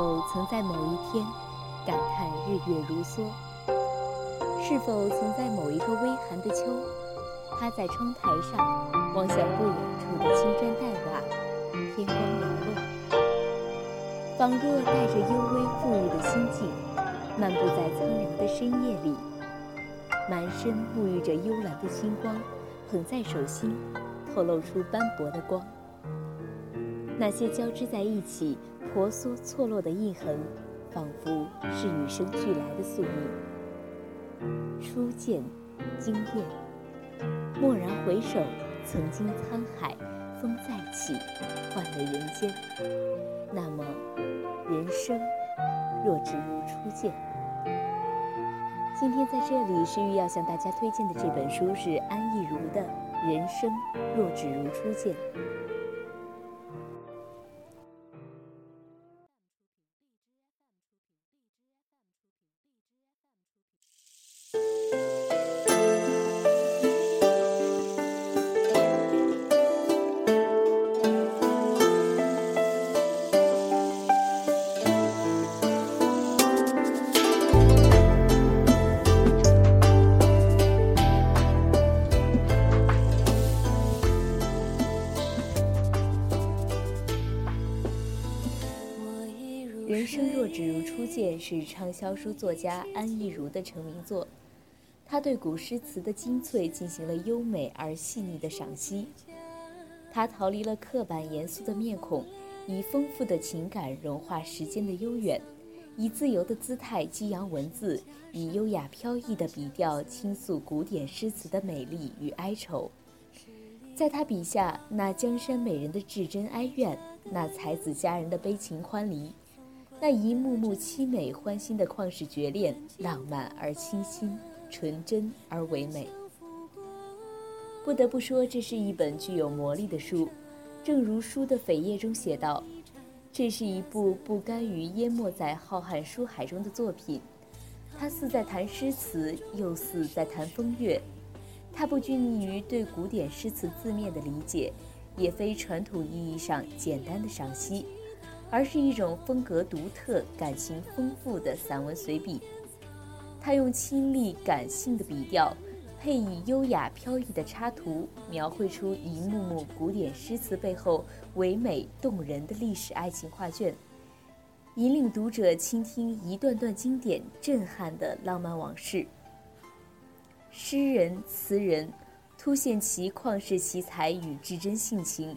否曾在某一天感叹日月如梭？是否曾在某一个微寒的秋，趴在窗台上望向不远处的青砖黛瓦，天光寥落，仿若带着幽微馥郁的心境，漫步在苍凉的深夜里，满身沐浴着幽蓝的星光，捧在手心，透露出斑驳的光。那些交织在一起。婆娑错落的印痕，仿佛是与生俱来的宿命。初见，惊艳；蓦然回首，曾经沧海，风再起，换了人间。那么，人生若只如初见。今天在这里，诗玉要向大家推荐的这本书是安忆如的《人生若只如初见》。是畅销书作家安忆如的成名作，他对古诗词的精粹进行了优美而细腻的赏析。他逃离了刻板严肃的面孔，以丰富的情感融化时间的悠远，以自由的姿态激扬文字，以优雅飘逸的笔调倾诉古典诗词的美丽与哀愁。在他笔下，那江山美人的至真哀怨，那才子佳人的悲情欢离。那一幕幕凄美欢欣的旷世绝恋，浪漫而清新，纯真而唯美。不得不说，这是一本具有魔力的书。正如书的扉页中写道：“这是一部不甘于淹没在浩瀚书海中的作品。它似在谈诗词，又似在谈风月。它不拘泥于对古典诗词字面的理解，也非传统意义上简单的赏析。”而是一种风格独特、感情丰富的散文随笔。他用清丽感性的笔调，配以优雅飘逸的插图，描绘出一幕幕古典诗词背后唯美动人的历史爱情画卷，引领读者倾听一段段经典震撼的浪漫往事。诗人词人，凸显其旷世奇才与至真性情，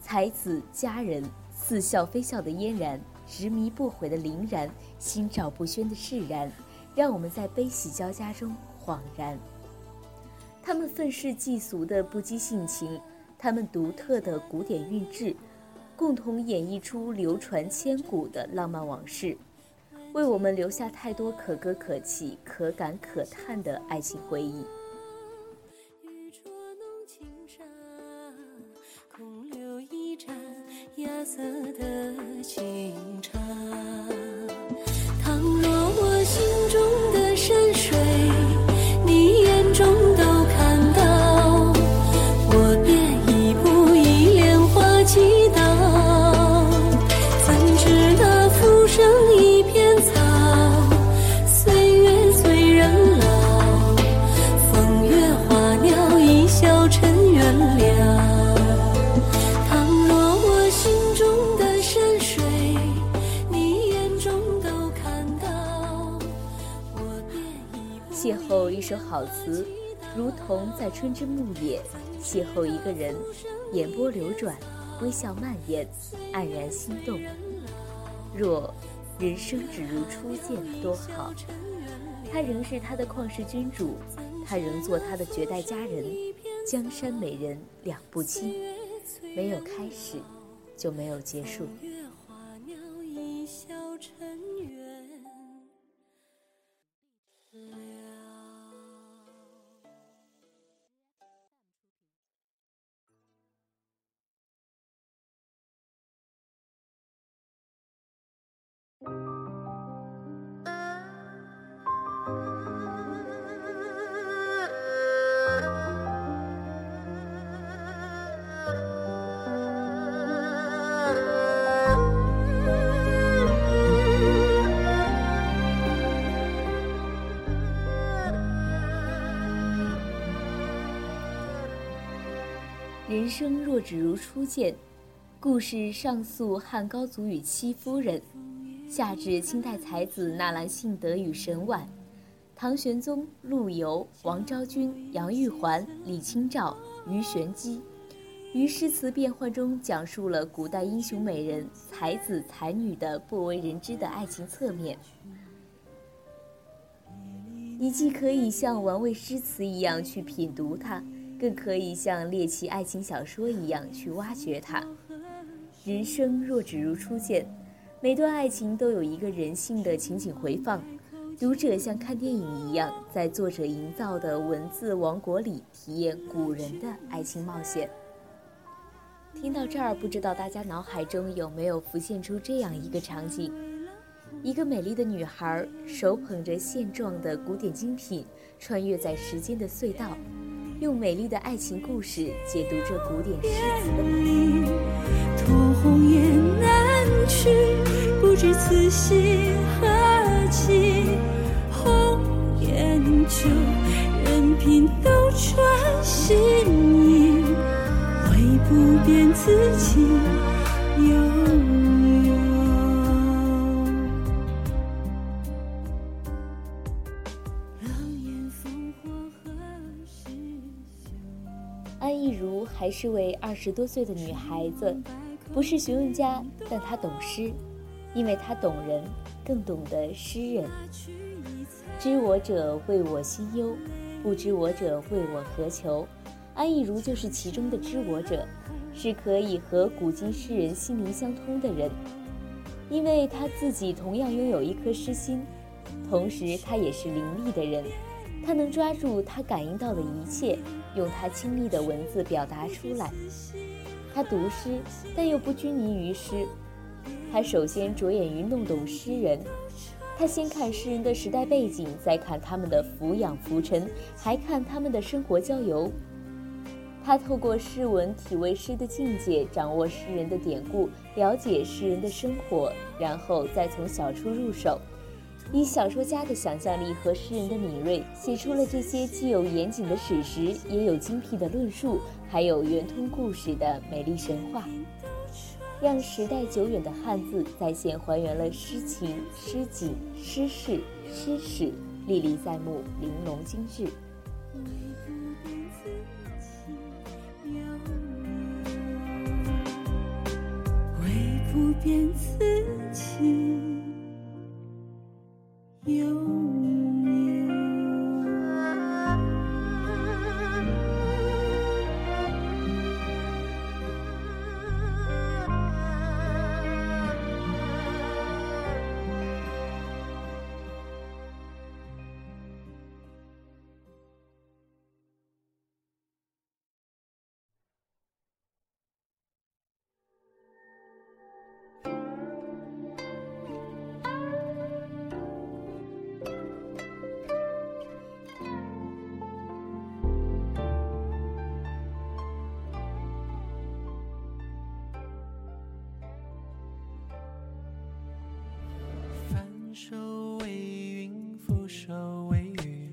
才子佳人。似笑非笑的嫣然，执迷不悔的凛然，心照不宣的释然，让我们在悲喜交加中恍然。他们愤世嫉俗的不羁性情，他们独特的古典韵致，共同演绎出流传千古的浪漫往事，为我们留下太多可歌可泣、可感可叹的爱情回忆。首好词，如同在春之牧野邂逅一个人，眼波流转，微笑蔓延，黯然心动。若人生只如初见，多好！他仍是他的旷世君主，他仍做他的绝代佳人，江山美人两不亲，没有开始，就没有结束。人生若只如初见，故事上溯汉高祖与戚夫人，下至清代才子纳兰性德与沈婉，唐玄宗陆游、王昭君、杨玉环、李清照、鱼玄机，于诗词变幻中讲述了古代英雄美人、才子才女的不为人知的爱情侧面。你既可以像玩味诗词一样去品读它。更可以像猎奇爱情小说一样去挖掘它。人生若只如初见，每段爱情都有一个人性的情景回放，读者像看电影一样，在作者营造的文字王国里体验古人的爱情冒险。听到这儿，不知道大家脑海中有没有浮现出这样一个场景：一个美丽的女孩手捧着现状的古典精品，穿越在时间的隧道。用美丽的爱情故事解读这古典诗词的美丽。托鸿雁南去，不知此心何寄。红颜旧，任凭斗转星移，唯不变此情悠。还是位二十多岁的女孩子，不是学问家，但她懂诗，因为她懂人，更懂得诗人。知我者谓我心忧，不知我者谓我何求。安意如就是其中的知我者，是可以和古今诗人心灵相通的人，因为他自己同样拥有一颗诗心，同时他也是伶俐的人。他能抓住他感应到的一切，用他亲历的文字表达出来。他读诗，但又不拘泥于诗。他首先着眼于弄懂诗人。他先看诗人的时代背景，再看他们的俯仰浮沉，还看他们的生活交游。他透过诗文体味诗的境界，掌握诗人的典故，了解诗人的生活，然后再从小处入手。以小说家的想象力和诗人的敏锐，写出了这些既有严谨的史实，也有精辟的论述，还有圆通故事的美丽神话，让时代久远的汉字再现还原了诗情、诗景、诗事、诗史，历历在目，玲珑精致。唯不变此情。有你。手为雨，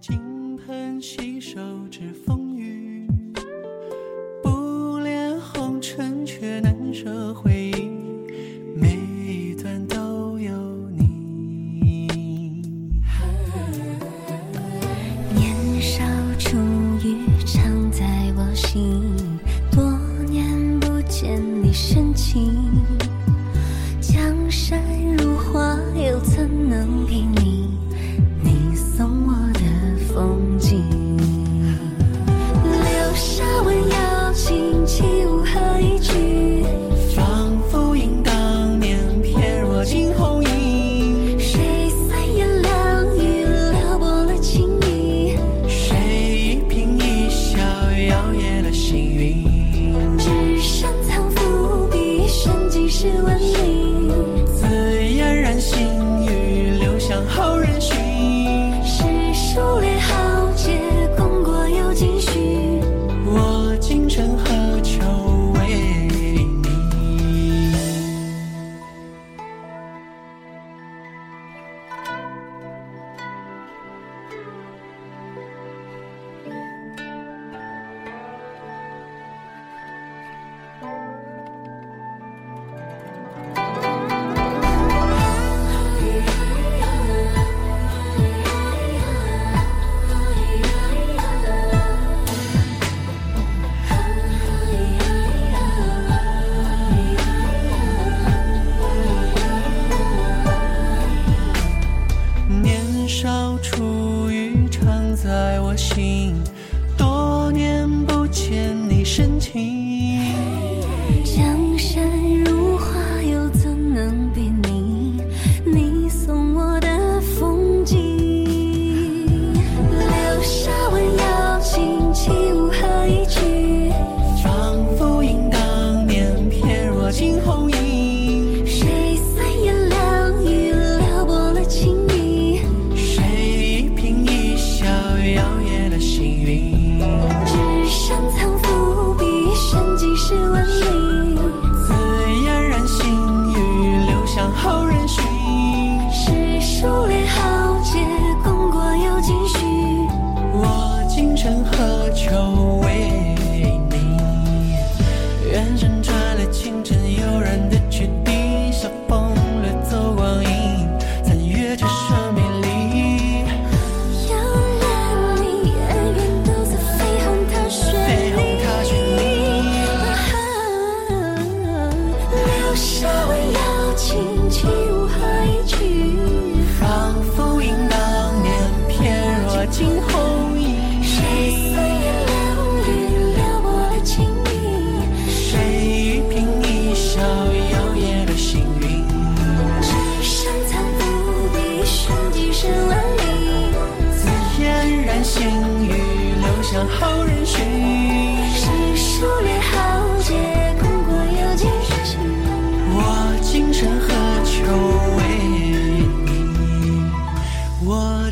金盆洗手知是温暖。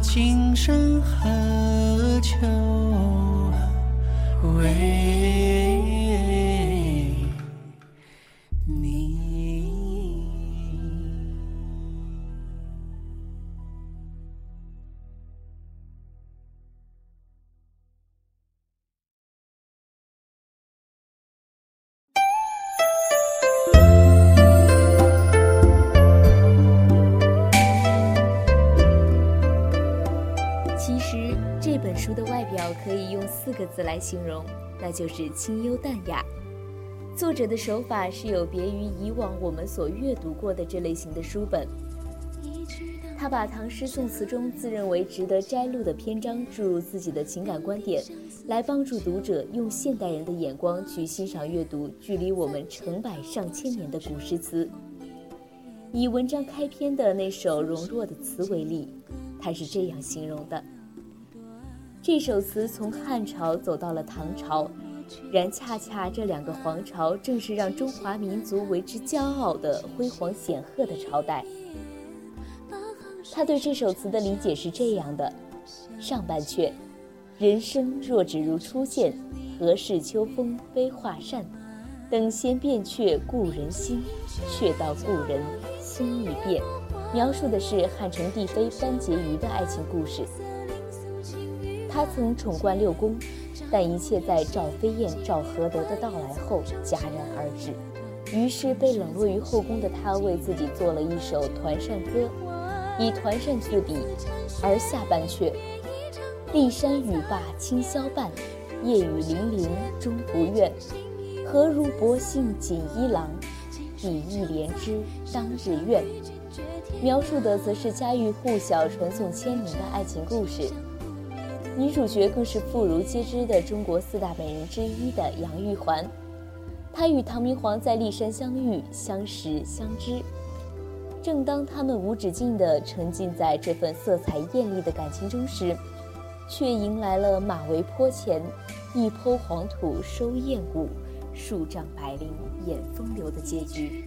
今生何求为来形容，那就是清幽淡雅。作者的手法是有别于以往我们所阅读过的这类型的书本。他把唐诗宋词中自认为值得摘录的篇章注入自己的情感观点，来帮助读者用现代人的眼光去欣赏阅读距离我们成百上千年的古诗词。以文章开篇的那首容若的词为例，他是这样形容的：这首词从汉朝走到了唐朝，然恰恰这两个皇朝正是让中华民族为之骄傲的辉煌显赫的朝代。他对这首词的理解是这样的：上半阙，人生若只如初见，何事秋风悲画扇？等闲变却故人心，却道故人心易变。描述的是汉成帝妃班婕妤的爱情故事。他曾宠冠六宫，但一切在赵飞燕、赵合德的到来后戛然而止。于是被冷落于后宫的他，为自己做了一首《团扇歌》，以团扇自比。而下半阙：“骊山语罢清宵半，夜雨霖铃终不怨。何如薄幸锦衣郎，比翼连枝当日愿。”描述的则是家喻户晓、传颂千年的爱情故事。女主角更是妇孺皆知的中国四大美人之一的杨玉环。她与唐明皇在骊山相遇、相识、相知。正当他们无止境地沉浸在这份色彩艳丽的感情中时，却迎来了马嵬坡前一抔黄土收燕舞，数丈白绫掩风流的结局。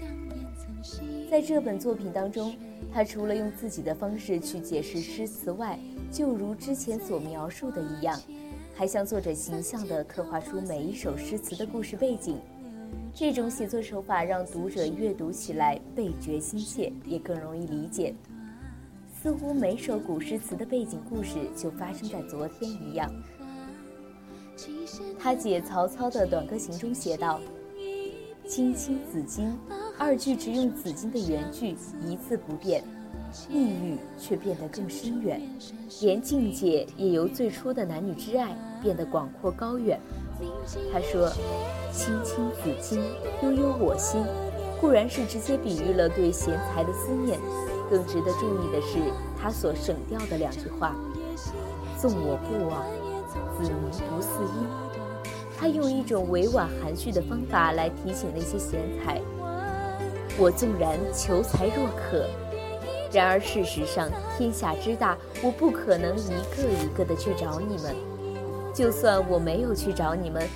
在这本作品当中，他除了用自己的方式去解释诗词外，就如之前所描述的一样，还向作者形象地刻画出每一首诗词的故事背景。这种写作手法让读者阅读起来倍觉亲切，也更容易理解。似乎每首古诗词的背景故事就发生在昨天一样。他解曹操的《短歌行》中写道：“青青子衿，二句只用子衿的原句，一字不变，意蕴却变得更深远，连境界也由最初的男女之爱变得广阔高远。”他说：“青青子衿，悠悠我心。”固然是直接比喻了对贤才的思念，更值得注意的是他所省掉的两句话：“纵我不往，子宁不嗣音？’他用一种委婉含蓄的方法来提醒那些贤才：我纵然求才若渴，然而事实上天下之大，我不可能一个一个的去找你们。就算我没有去找你们，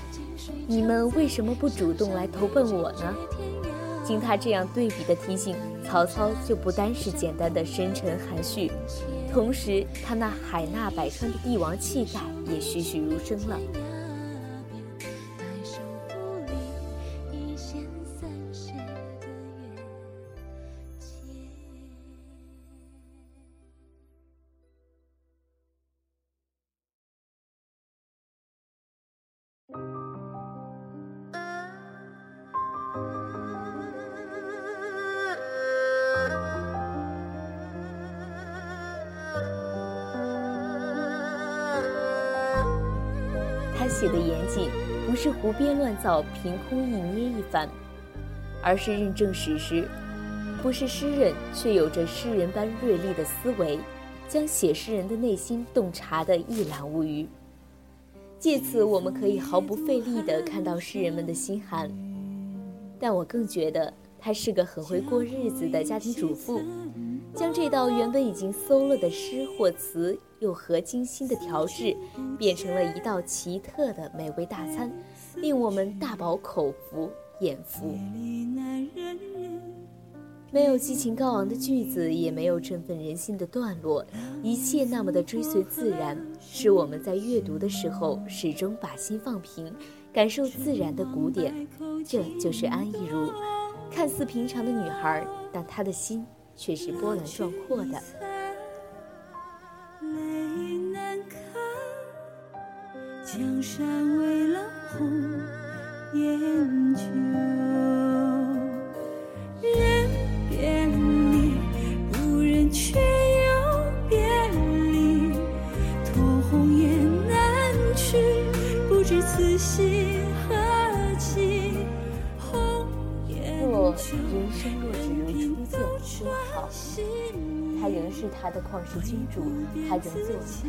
你们为什么不主动来投奔我呢？经他这样对比的提醒，曹操就不单是简单的深沉含蓄，同时他那海纳百川的帝王气概也栩栩如生了。写的严谨，不是胡编乱造、凭空一捏一番，而是认证史实；不是诗人，却有着诗人般锐利的思维，将写诗人的内心洞察得一览无余。借此，我们可以毫不费力地看到诗人们的心寒。但我更觉得，他是个很会过日子的家庭主妇。将这道原本已经馊了的诗或词，又和精心的调制，变成了一道奇特的美味大餐，令我们大饱口福眼福。没有激情高昂的句子，也没有振奋人心的段落，一切那么的追随自然，使我们在阅读的时候始终把心放平，感受自然的古典。这就是安意如，看似平常的女孩，但她的心。却是波澜壮阔的。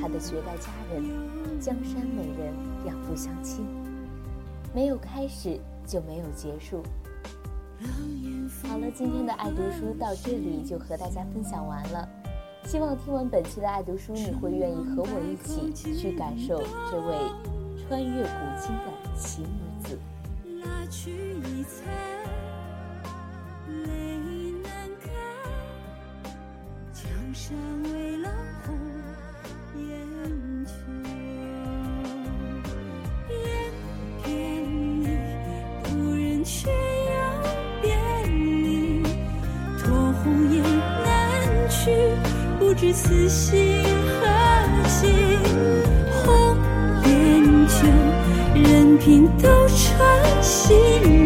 他的绝代佳人，江山美人两不相侵。没有开始就没有结束。好了，今天的爱读书到这里就和大家分享完了。希望听完本期的爱读书，你会愿意和我一起去感受这位穿越古今的奇女子。不知此心何寄。红颜旧，任凭斗转星。